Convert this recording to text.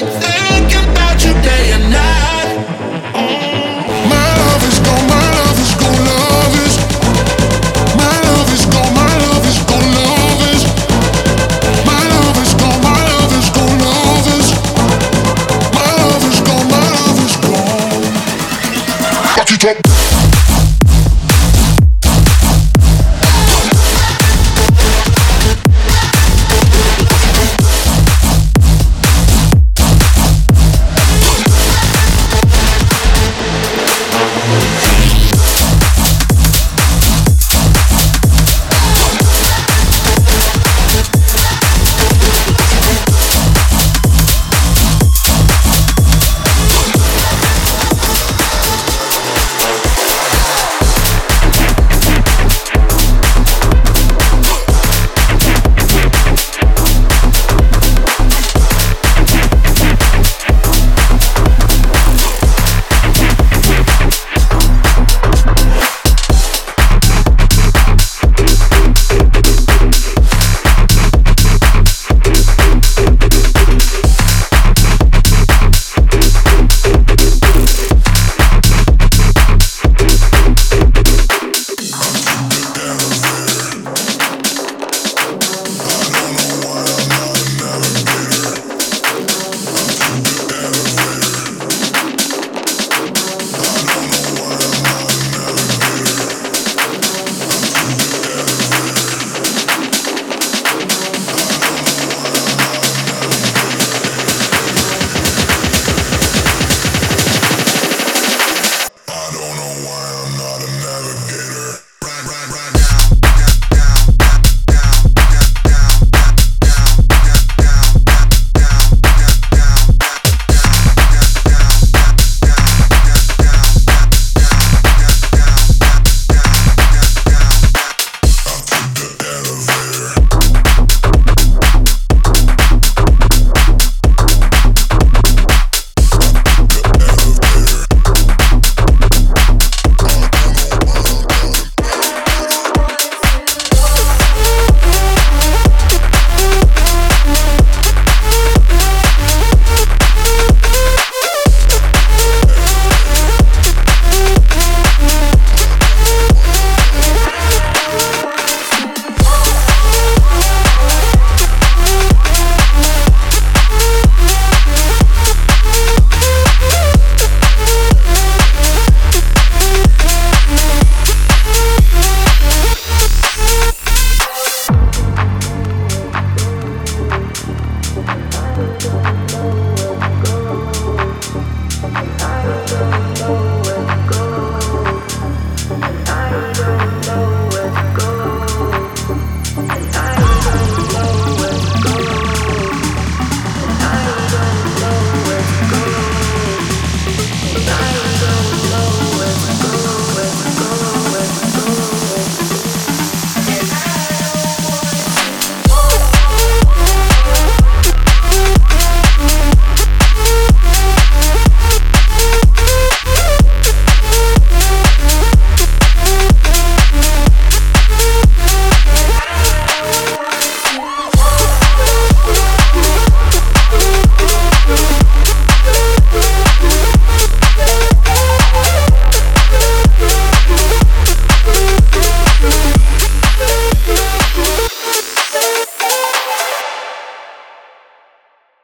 It's. there.